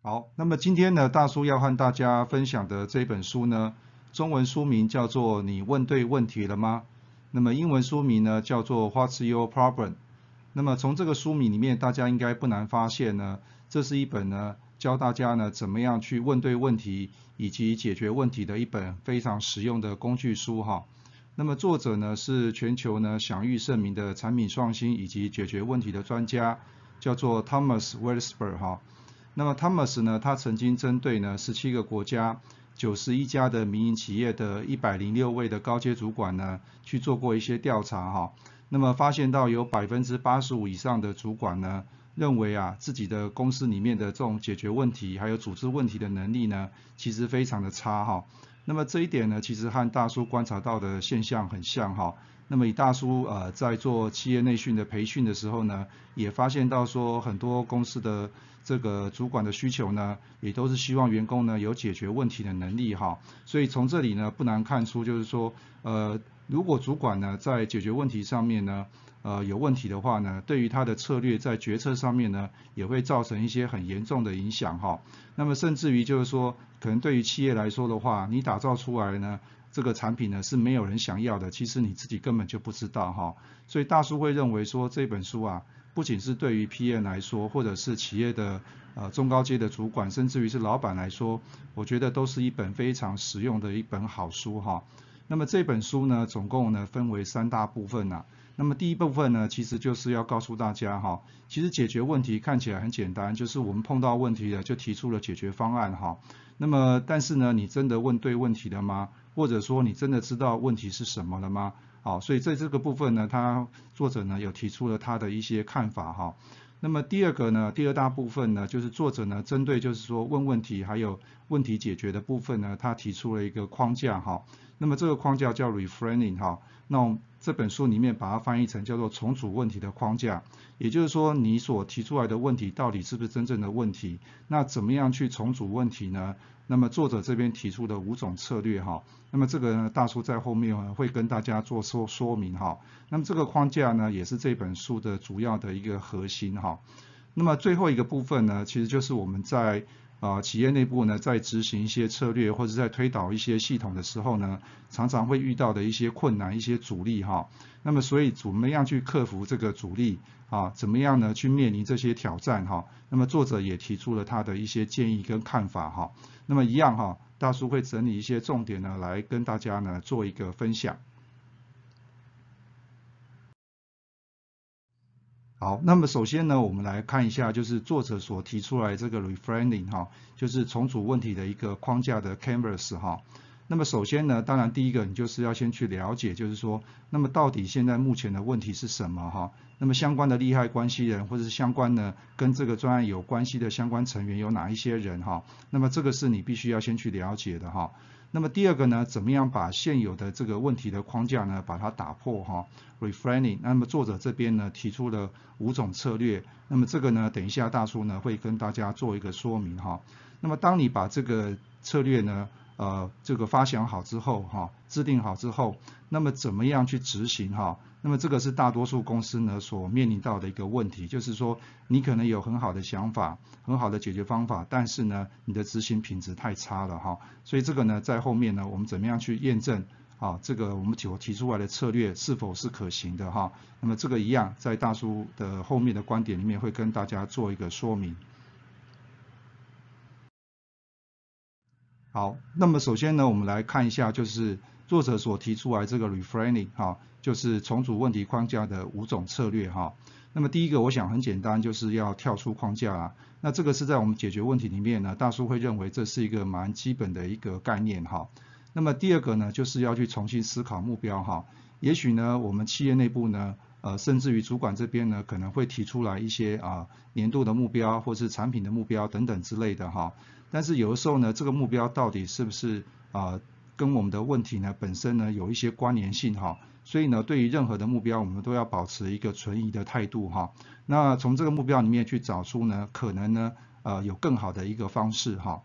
好，那么今天呢，大叔要和大家分享的这本书呢，中文书名叫做《你问对问题了吗》？那么英文书名呢叫做 What's Your Problem？那么从这个书名里面，大家应该不难发现呢，这是一本呢教大家呢怎么样去问对问题以及解决问题的一本非常实用的工具书哈。那么作者呢是全球呢享誉盛名的产品创新以及解决问题的专家，叫做 Thomas Welsper 哈。那么 Thomas 呢，他曾经针对呢十七个国家、九十一家的民营企业的一百零六位的高阶主管呢，去做过一些调查哈。那么发现到有百分之八十五以上的主管呢，认为啊自己的公司里面的这种解决问题还有组织问题的能力呢，其实非常的差哈。那么这一点呢，其实和大叔观察到的现象很像哈。那么以大叔呃在做企业内训的培训的时候呢，也发现到说很多公司的这个主管的需求呢，也都是希望员工呢有解决问题的能力哈。所以从这里呢不难看出，就是说呃如果主管呢在解决问题上面呢呃有问题的话呢，对于他的策略在决策上面呢也会造成一些很严重的影响哈。那么甚至于就是说可能对于企业来说的话，你打造出来呢。这个产品呢是没有人想要的，其实你自己根本就不知道哈，所以大叔会认为说这本书啊，不仅是对于 p n 来说，或者是企业的呃中高阶的主管，甚至于是老板来说，我觉得都是一本非常实用的一本好书哈。那么这本书呢，总共呢分为三大部分呐。那么第一部分呢，其实就是要告诉大家哈，其实解决问题看起来很简单，就是我们碰到问题了就提出了解决方案哈。那么但是呢，你真的问对问题了吗？或者说你真的知道问题是什么了吗？好，所以在这个部分呢，他作者呢有提出了他的一些看法哈。那么第二个呢，第二大部分呢，就是作者呢针对就是说问问题还有问题解决的部分呢，他提出了一个框架哈。那么这个框架叫 reframing 哈。那这本书里面把它翻译成叫做重组问题的框架，也就是说你所提出来的问题到底是不是真正的问题？那怎么样去重组问题呢？那么作者这边提出的五种策略哈，那么这个呢大叔在后面会跟大家做说说明哈。那么这个框架呢也是这本书的主要的一个核心哈。那么最后一个部分呢，其实就是我们在啊企业内部呢在执行一些策略或者在推导一些系统的时候呢，常常会遇到的一些困难、一些阻力哈。那么所以怎么样去克服这个阻力啊？怎么样呢去面临这些挑战哈？那么作者也提出了他的一些建议跟看法哈。那么一样哈，大叔会整理一些重点呢，来跟大家呢做一个分享。好，那么首先呢，我们来看一下就是作者所提出来这个 reframing 哈，就是重组问题的一个框架的 canvas 哈。那么首先呢，当然第一个你就是要先去了解，就是说，那么到底现在目前的问题是什么哈？那么相关的利害关系人或者是相关的跟这个专案有关系的相关成员有哪一些人哈？那么这个是你必须要先去了解的哈。那么第二个呢，怎么样把现有的这个问题的框架呢，把它打破哈？refining。那么作者这边呢提出了五种策略，那么这个呢，等一下大叔呢会跟大家做一个说明哈。那么当你把这个策略呢，呃，这个发想好之后哈，制定好之后，那么怎么样去执行哈？那么这个是大多数公司呢所面临到的一个问题，就是说你可能有很好的想法，很好的解决方法，但是呢你的执行品质太差了哈。所以这个呢在后面呢我们怎么样去验证啊？这个我们所提出来的策略是否是可行的哈？那么这个一样在大叔的后面的观点里面会跟大家做一个说明。好，那么首先呢，我们来看一下，就是作者所提出来这个 reframing 哈，就是重组问题框架的五种策略哈。那么第一个，我想很简单，就是要跳出框架啊。那这个是在我们解决问题里面呢，大叔会认为这是一个蛮基本的一个概念哈。那么第二个呢，就是要去重新思考目标哈。也许呢，我们企业内部呢，呃，甚至于主管这边呢，可能会提出来一些啊年度的目标，或是产品的目标等等之类的哈。但是有的时候呢，这个目标到底是不是啊跟我们的问题呢本身呢有一些关联性哈？所以呢，对于任何的目标，我们都要保持一个存疑的态度哈。那从这个目标里面去找出呢，可能呢呃有更好的一个方式哈。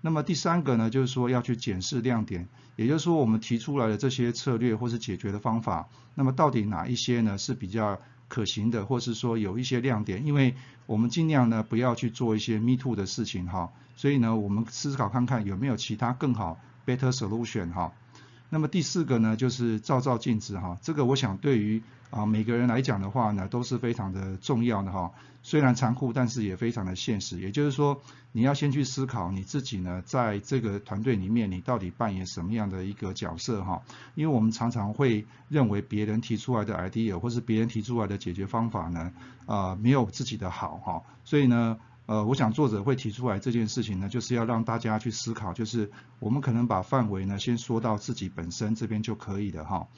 那么第三个呢，就是说要去检视亮点，也就是说我们提出来的这些策略或是解决的方法，那么到底哪一些呢是比较可行的，或是说有一些亮点？因为我们尽量呢不要去做一些 me too 的事情哈，所以呢我们思考看看有没有其他更好 better solution 哈。那么第四个呢，就是照照镜子哈，这个我想对于啊每个人来讲的话呢，都是非常的重要的哈。虽然残酷，但是也非常的现实。也就是说，你要先去思考你自己呢，在这个团队里面，你到底扮演什么样的一个角色哈？因为我们常常会认为别人提出来的 idea 或是别人提出来的解决方法呢，啊没有自己的好哈，所以呢。呃，我想作者会提出来这件事情呢，就是要让大家去思考，就是我们可能把范围呢先说到自己本身这边就可以了哈。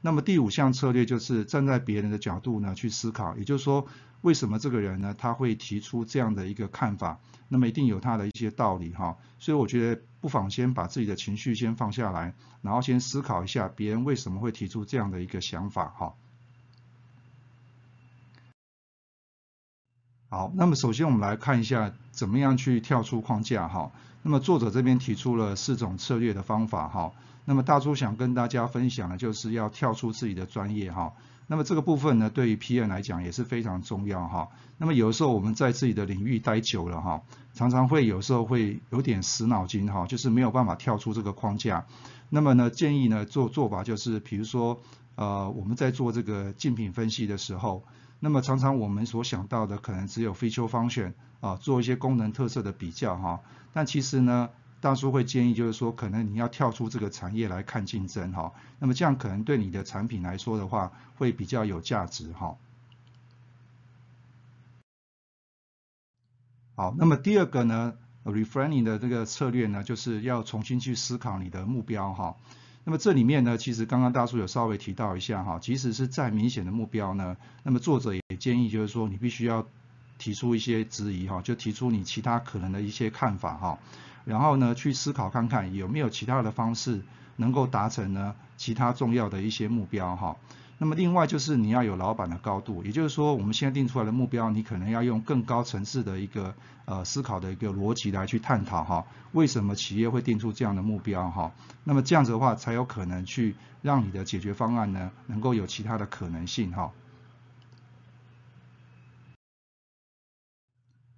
那么第五项策略就是站在别人的角度呢去思考，也就是说为什么这个人呢他会提出这样的一个看法，那么一定有他的一些道理哈。所以我觉得不妨先把自己的情绪先放下来，然后先思考一下别人为什么会提出这样的一个想法哈。好，那么首先我们来看一下怎么样去跳出框架哈。那么作者这边提出了四种策略的方法哈。那么大叔想跟大家分享的就是要跳出自己的专业哈。那么这个部分呢，对于 PM 来讲也是非常重要哈。那么有的时候我们在自己的领域待久了哈，常常会有时候会有点死脑筋哈，就是没有办法跳出这个框架。那么呢，建议呢做做法就是，比如说呃我们在做这个竞品分析的时候。那么常常我们所想到的可能只有 feature function 啊，做一些功能特色的比较哈。但其实呢，大叔会建议就是说，可能你要跳出这个产业来看竞争哈。那么这样可能对你的产品来说的话，会比较有价值哈。好，那么第二个呢，refining 的这个策略呢，就是要重新去思考你的目标哈。那么这里面呢，其实刚刚大叔有稍微提到一下哈，即使是再明显的目标呢，那么作者也建议就是说，你必须要提出一些质疑哈，就提出你其他可能的一些看法哈，然后呢，去思考看看有没有其他的方式能够达成呢其他重要的一些目标哈。那么另外就是你要有老板的高度，也就是说我们现在定出来的目标，你可能要用更高层次的一个呃思考的一个逻辑来去探讨哈，为什么企业会定出这样的目标哈？那么这样子的话才有可能去让你的解决方案呢能够有其他的可能性哈。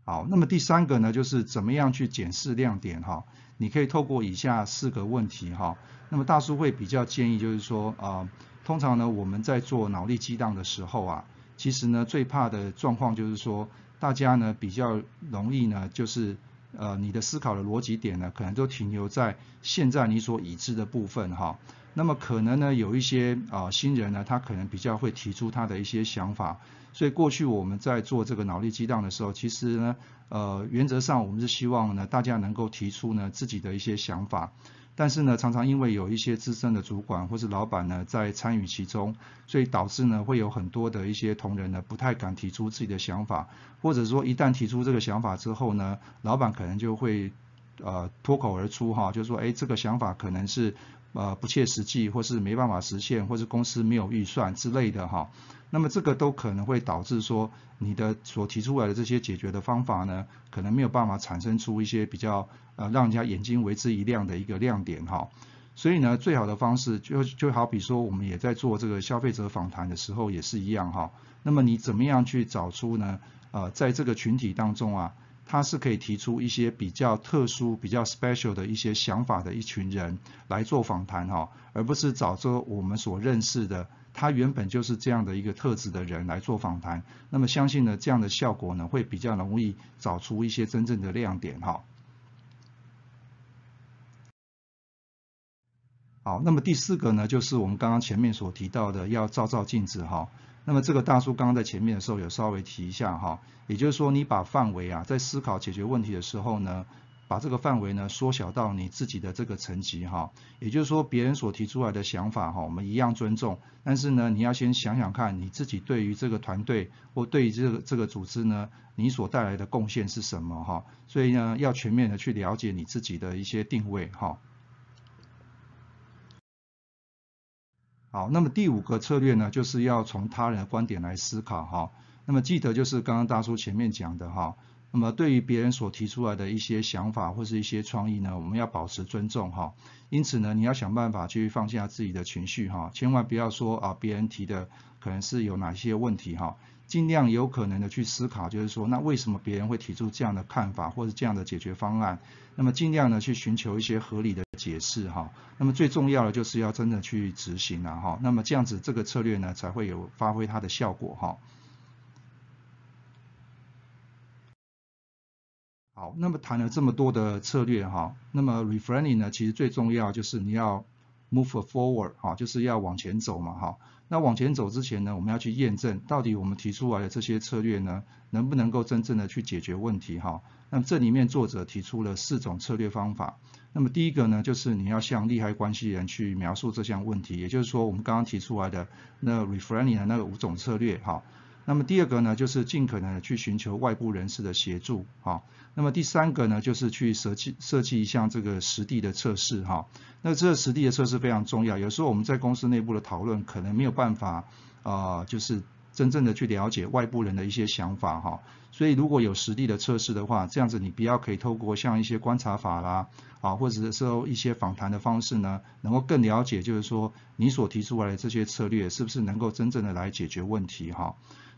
好，那么第三个呢就是怎么样去检视亮点哈？你可以透过以下四个问题哈。那么大叔会比较建议就是说啊。通常呢，我们在做脑力激荡的时候啊，其实呢最怕的状况就是说，大家呢比较容易呢，就是呃你的思考的逻辑点呢，可能都停留在现在你所已知的部分哈。那么可能呢有一些啊新人呢，他可能比较会提出他的一些想法。所以过去我们在做这个脑力激荡的时候，其实呢呃原则上我们是希望呢大家能够提出呢自己的一些想法。但是呢，常常因为有一些资深的主管或是老板呢在参与其中，所以导致呢会有很多的一些同仁呢不太敢提出自己的想法，或者说一旦提出这个想法之后呢，老板可能就会呃脱口而出哈，就说哎这个想法可能是。呃，不切实际，或是没办法实现，或是公司没有预算之类的哈，那么这个都可能会导致说你的所提出来的这些解决的方法呢，可能没有办法产生出一些比较呃让人家眼睛为之一亮的一个亮点哈。所以呢，最好的方式就就好比说我们也在做这个消费者访谈的时候也是一样哈。那么你怎么样去找出呢？呃，在这个群体当中啊。他是可以提出一些比较特殊、比较 special 的一些想法的一群人来做访谈哈，而不是找着我们所认识的他原本就是这样的一个特质的人来做访谈。那么相信呢，这样的效果呢会比较容易找出一些真正的亮点哈。好，那么第四个呢，就是我们刚刚前面所提到的，要照照镜子哈。那么这个大叔刚刚在前面的时候有稍微提一下哈，也就是说你把范围啊，在思考解决问题的时候呢，把这个范围呢缩小到你自己的这个层级哈，也就是说别人所提出来的想法哈，我们一样尊重，但是呢你要先想想看你自己对于这个团队或对于这个这个组织呢，你所带来的贡献是什么哈，所以呢要全面的去了解你自己的一些定位哈。好，那么第五个策略呢，就是要从他人的观点来思考哈。那么记得就是刚刚大叔前面讲的哈。那么对于别人所提出来的一些想法或是一些创意呢，我们要保持尊重哈。因此呢，你要想办法去放下自己的情绪哈，千万不要说啊别人提的可能是有哪些问题哈，尽量有可能的去思考，就是说那为什么别人会提出这样的看法或者这样的解决方案？那么尽量呢去寻求一些合理的解释哈。那么最重要的就是要真的去执行了哈。那么这样子这个策略呢才会有发挥它的效果哈。好，那么谈了这么多的策略哈，那么 reframing 呢，其实最重要就是你要 move forward 哈，就是要往前走嘛哈。那往前走之前呢，我们要去验证到底我们提出来的这些策略呢，能不能够真正的去解决问题哈。那么这里面作者提出了四种策略方法。那么第一个呢，就是你要向利害关系人去描述这项问题，也就是说我们刚刚提出来的那 reframing 的那个五种策略哈。那么第二个呢，就是尽可能的去寻求外部人士的协助，哈。那么第三个呢，就是去设计设计一项这个实地的测试，哈。那这个实地的测试非常重要，有时候我们在公司内部的讨论可能没有办法，啊，就是真正的去了解外部人的一些想法，哈。所以如果有实地的测试的话，这样子你比较可以透过像一些观察法啦，啊，或者是说一些访谈的方式呢，能够更了解，就是说你所提出来的这些策略是不是能够真正的来解决问题，哈。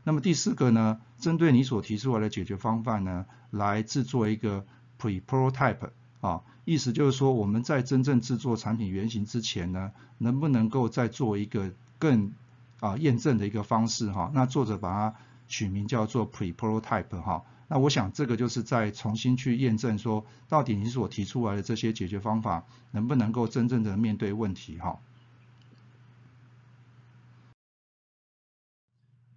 那么第四个呢，针对你所提出来的解决方案呢，来制作一个 pre-prototype 啊，意思就是说我们在真正制作产品原型之前呢，能不能够再做一个更啊验证的一个方式哈？那作者把它取名叫做 pre-prototype 哈。那我想这个就是在重新去验证说，到底你所提出来的这些解决方法能不能够真正的面对问题哈？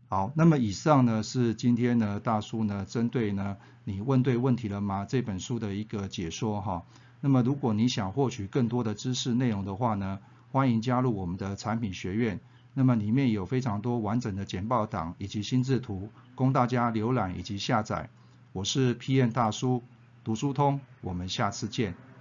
好，那么以上呢是今天呢大叔呢针对呢你问对问题了吗这本书的一个解说哈。那么如果你想获取更多的知识内容的话呢，欢迎加入我们的产品学院。那么里面有非常多完整的简报档以及心智图供大家浏览以及下载。我是 PM 大叔，读书通，我们下次见。